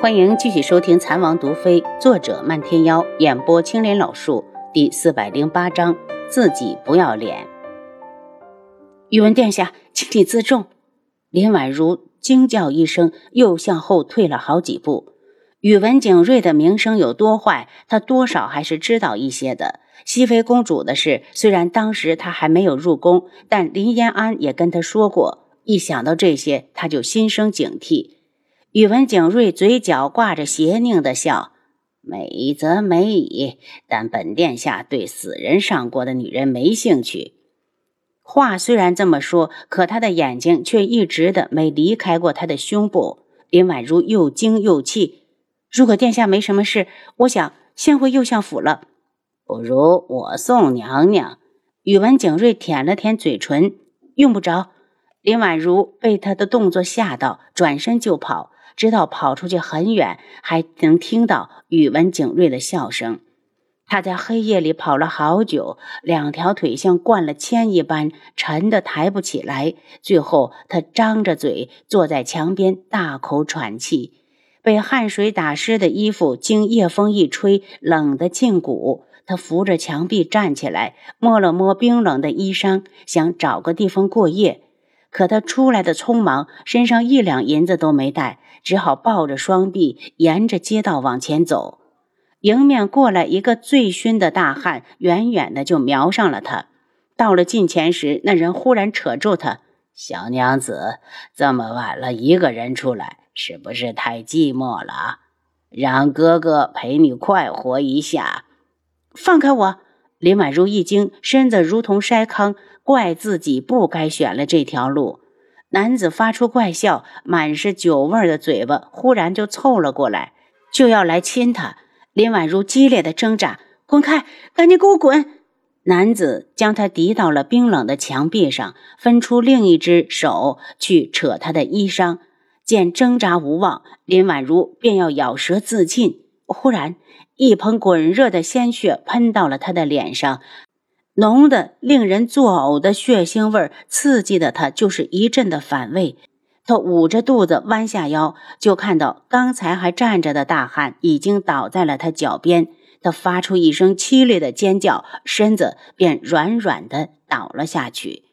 欢迎继续收听《残王毒妃》，作者漫天妖，演播青莲老树，第四百零八章：自己不要脸。宇文殿下，请你自重！林婉如惊叫一声，又向后退了好几步。宇文景睿的名声有多坏，他多少还是知道一些的。熹妃公主的事，虽然当时他还没有入宫，但林延安也跟他说过。一想到这些，他就心生警惕。宇文景睿嘴角挂着邪佞的笑，美则美矣，但本殿下对死人上过的女人没兴趣。话虽然这么说，可他的眼睛却一直的没离开过他的胸部。林婉如又惊又气。如果殿下没什么事，我想先回右相府了。不如我送娘娘。宇文景睿舔了舔嘴唇，用不着。林婉如被他的动作吓到，转身就跑。直到跑出去很远，还能听到宇文景睿的笑声。他在黑夜里跑了好久，两条腿像灌了铅一般沉得抬不起来。最后，他张着嘴坐在墙边，大口喘气。被汗水打湿的衣服经夜风一吹，冷得沁骨。他扶着墙壁站起来，摸了摸冰冷的衣裳，想找个地方过夜。可他出来的匆忙，身上一两银子都没带。只好抱着双臂，沿着街道往前走。迎面过来一个醉醺的大汉，远远的就瞄上了他。到了近前时，那人忽然扯住他：“小娘子，这么晚了，一个人出来，是不是太寂寞了？让哥哥陪你快活一下。”放开我！林婉如一惊，身子如同筛糠，怪自己不该选了这条路。男子发出怪笑，满是酒味的嘴巴忽然就凑了过来，就要来亲她。林婉如激烈的挣扎：“滚开！赶紧给我滚！”男子将她抵到了冰冷的墙壁上，分出另一只手去扯她的衣裳。见挣扎无望，林婉如便要咬舌自尽。忽然，一盆滚热的鲜血喷到了他的脸上。浓的令人作呕的血腥味，刺激的他就是一阵的反胃。他捂着肚子，弯下腰，就看到刚才还站着的大汉已经倒在了他脚边。他发出一声凄厉的尖叫，身子便软软的倒了下去。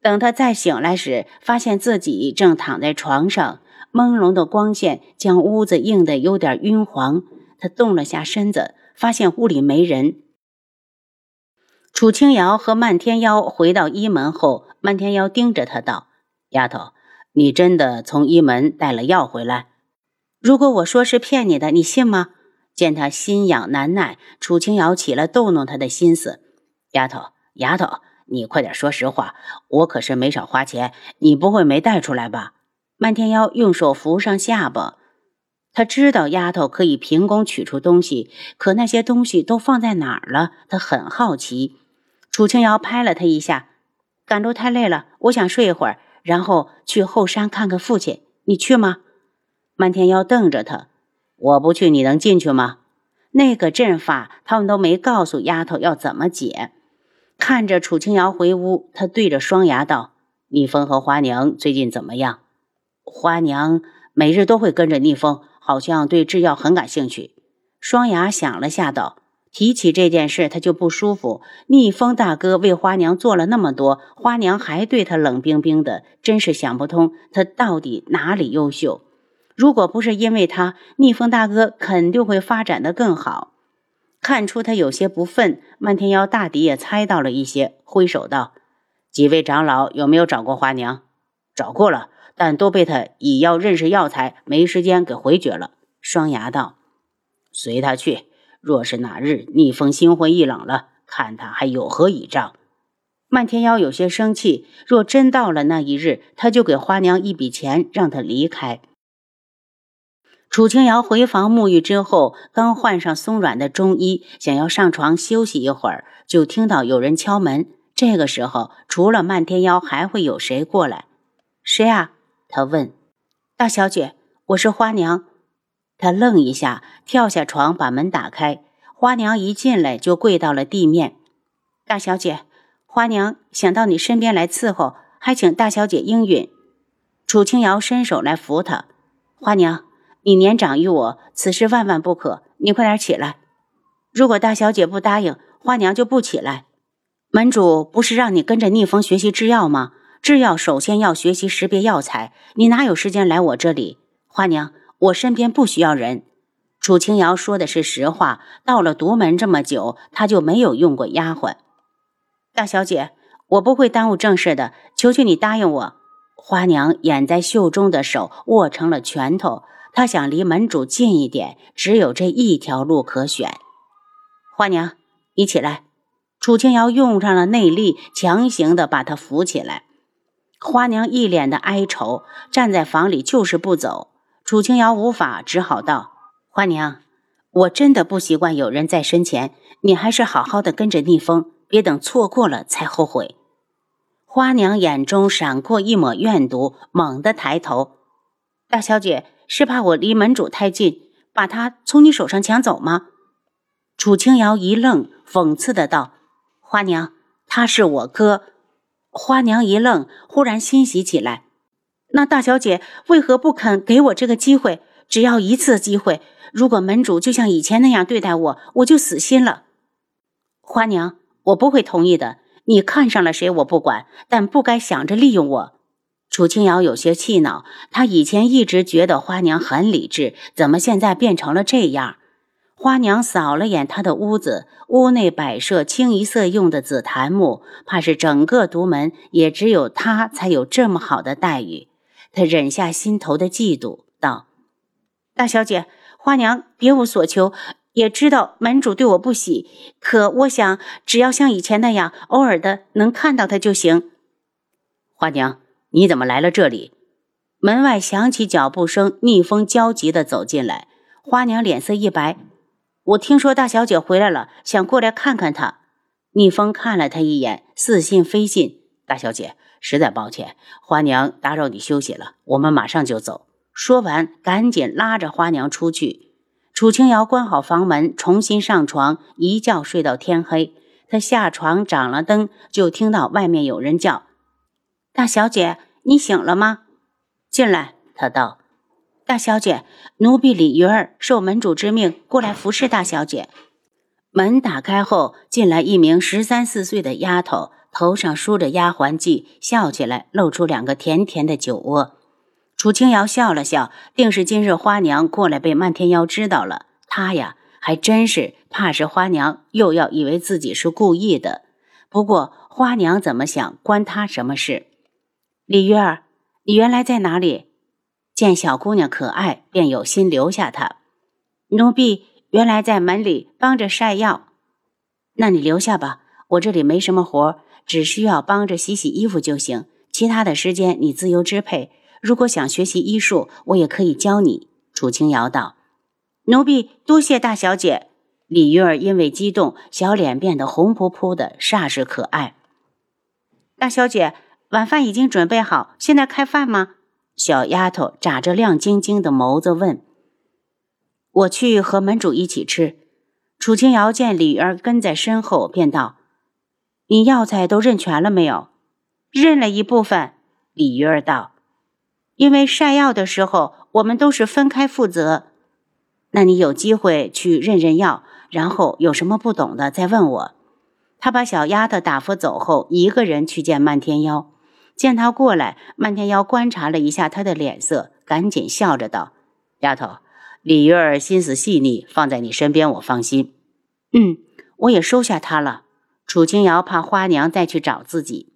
等他再醒来时，发现自己正躺在床上，朦胧的光线将屋子映得有点晕黄。他动了下身子，发现屋里没人。楚清瑶和漫天妖回到一门后，漫天妖盯着他道：“丫头，你真的从一门带了药回来？如果我说是骗你的，你信吗？”见他心痒难耐，楚清瑶起了逗弄他的心思：“丫头，丫头，你快点说实话，我可是没少花钱，你不会没带出来吧？”漫天妖用手扶上下巴，他知道丫头可以凭空取出东西，可那些东西都放在哪儿了？他很好奇。楚清瑶拍了他一下，赶路太累了，我想睡一会儿，然后去后山看看父亲。你去吗？漫天妖瞪着他，我不去，你能进去吗？那个阵法他们都没告诉丫头要怎么解。看着楚清瑶回屋，他对着双牙道：“逆风和花娘最近怎么样？”花娘每日都会跟着逆风，好像对制药很感兴趣。双牙想了下道。提起这件事，他就不舒服。逆风大哥为花娘做了那么多，花娘还对他冷冰冰的，真是想不通他到底哪里优秀。如果不是因为他，逆风大哥肯定会发展的更好。看出他有些不忿，漫天妖大抵也猜到了一些，挥手道：“几位长老有没有找过花娘？找过了，但都被他以要认识药材，没时间给回绝了。”双牙道：“随他去。”若是哪日逆风心灰意冷了，看他还有何倚仗？漫天妖有些生气。若真到了那一日，他就给花娘一笔钱，让她离开。楚清瑶回房沐浴之后，刚换上松软的中衣，想要上床休息一会儿，就听到有人敲门。这个时候，除了漫天妖，还会有谁过来？谁啊？他问。大小姐，我是花娘。他愣一下，跳下床，把门打开。花娘一进来就跪到了地面。大小姐，花娘想到你身边来伺候，还请大小姐应允。楚清瑶伸手来扶她。花娘，你年长于我，此事万万不可。你快点起来。如果大小姐不答应，花娘就不起来。门主不是让你跟着逆风学习制药吗？制药首先要学习识别药材，你哪有时间来我这里？花娘，我身边不需要人。楚清瑶说的是实话。到了独门这么久，他就没有用过丫鬟。大小姐，我不会耽误正事的，求求你答应我。花娘掩在袖中的手握成了拳头，她想离门主近一点，只有这一条路可选。花娘，你起来。楚清瑶用上了内力，强行的把她扶起来。花娘一脸的哀愁，站在房里就是不走。楚清瑶无法，只好道。花娘，我真的不习惯有人在身前，你还是好好的跟着逆风，别等错过了才后悔。花娘眼中闪过一抹怨毒，猛地抬头：“大小姐是怕我离门主太近，把他从你手上抢走吗？”楚清瑶一愣，讽刺的道：“花娘，他是我哥。”花娘一愣，忽然欣喜起来：“那大小姐为何不肯给我这个机会？只要一次机会。”如果门主就像以前那样对待我，我就死心了。花娘，我不会同意的。你看上了谁我不管，但不该想着利用我。楚清瑶有些气恼，她以前一直觉得花娘很理智，怎么现在变成了这样？花娘扫了眼她的屋子，屋内摆设清一色用的紫檀木，怕是整个独门也只有她才有这么好的待遇。她忍下心头的嫉妒，道：“大小姐。”花娘别无所求，也知道门主对我不喜，可我想，只要像以前那样，偶尔的能看到他就行。花娘，你怎么来了这里？门外响起脚步声，逆风焦急的走进来。花娘脸色一白，我听说大小姐回来了，想过来看看她。逆风看了他一眼，似信非信。大小姐，实在抱歉，花娘打扰你休息了，我们马上就走。说完，赶紧拉着花娘出去。楚清瑶关好房门，重新上床，一觉睡到天黑。她下床掌了灯，就听到外面有人叫：“大小姐，你醒了吗？”进来，他道：“大小姐，奴婢李鱼儿受门主之命过来服侍大小姐。”门打开后，进来一名十三四岁的丫头，头上梳着丫鬟髻，笑起来露出两个甜甜的酒窝。楚清瑶笑了笑，定是今日花娘过来被漫天妖知道了。她呀，还真是怕是花娘又要以为自己是故意的。不过花娘怎么想，关她什么事？李鱼儿，你原来在哪里？见小姑娘可爱，便有心留下她。奴婢原来在门里帮着晒药。那你留下吧，我这里没什么活，只需要帮着洗洗衣服就行，其他的时间你自由支配。如果想学习医术，我也可以教你。”楚清瑶道。“奴婢多谢大小姐。”李玉儿因为激动，小脸变得红扑扑的，煞是可爱。大小姐，晚饭已经准备好，现在开饭吗？小丫头眨着亮晶晶的眸子问。“我去和门主一起吃。”楚清瑶见李玉儿跟在身后，便道：“你药材都认全了没有？”“认了一部分。”李鱼儿道。因为晒药的时候，我们都是分开负责。那你有机会去认认药，然后有什么不懂的再问我。他把小丫头打发走后，一个人去见漫天妖。见他过来，漫天妖观察了一下他的脸色，赶紧笑着道：“丫头，李玉儿心思细腻，放在你身边，我放心。嗯，我也收下她了。”楚清瑶怕花娘再去找自己。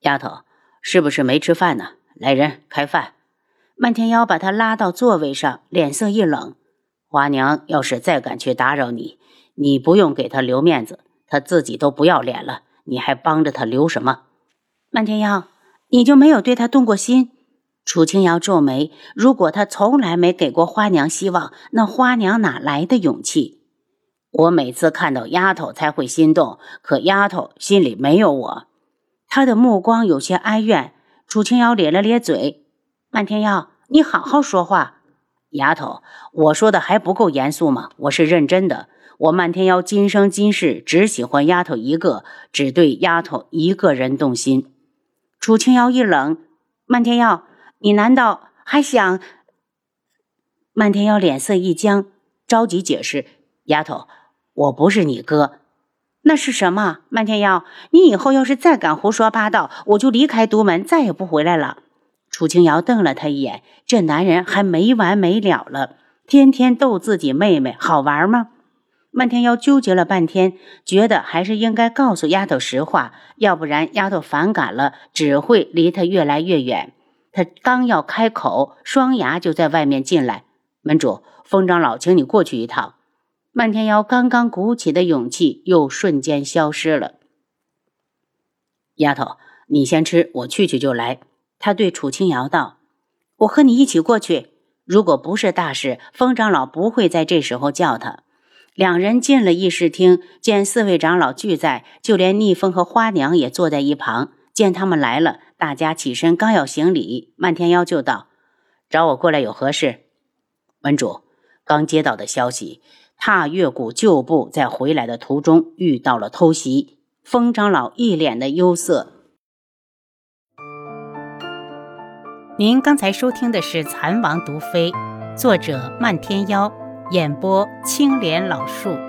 丫头，是不是没吃饭呢？来人，开饭！漫天妖把他拉到座位上，脸色一冷。花娘要是再敢去打扰你，你不用给她留面子，她自己都不要脸了，你还帮着她留什么？漫天妖，你就没有对他动过心？楚清瑶皱眉，如果他从来没给过花娘希望，那花娘哪来的勇气？我每次看到丫头才会心动，可丫头心里没有我。他的目光有些哀怨。楚清瑶咧了咧嘴：“漫天妖，你好好说话。丫头，我说的还不够严肃吗？我是认真的。我漫天妖今生今世只喜欢丫头一个，只对丫头一个人动心。”楚清瑶一冷：“漫天耀，你难道还想……”漫天耀脸色一僵，着急解释：“丫头，我不是你哥，那是什么？漫天耀，你以后要是再敢胡说八道，我就离开独门，再也不回来了。”楚清瑶瞪了他一眼，这男人还没完没了了，天天逗自己妹妹，好玩吗？漫天妖纠结了半天，觉得还是应该告诉丫头实话，要不然丫头反感了，只会离他越来越远。他刚要开口，双牙就在外面进来。门主，风长老，请你过去一趟。漫天妖刚刚鼓起的勇气又瞬间消失了。丫头，你先吃，我去去就来。他对楚清瑶道：“我和你一起过去。如果不是大事，风长老不会在这时候叫他。”两人进了议事厅，见四位长老俱在，就连逆风和花娘也坐在一旁。见他们来了，大家起身刚要行礼，漫天妖就道：“找我过来有何事？”门主刚接到的消息，踏月谷旧部在回来的途中遇到了偷袭。风长老一脸的忧色。您刚才收听的是《蚕王毒妃》，作者漫天妖，演播青莲老树。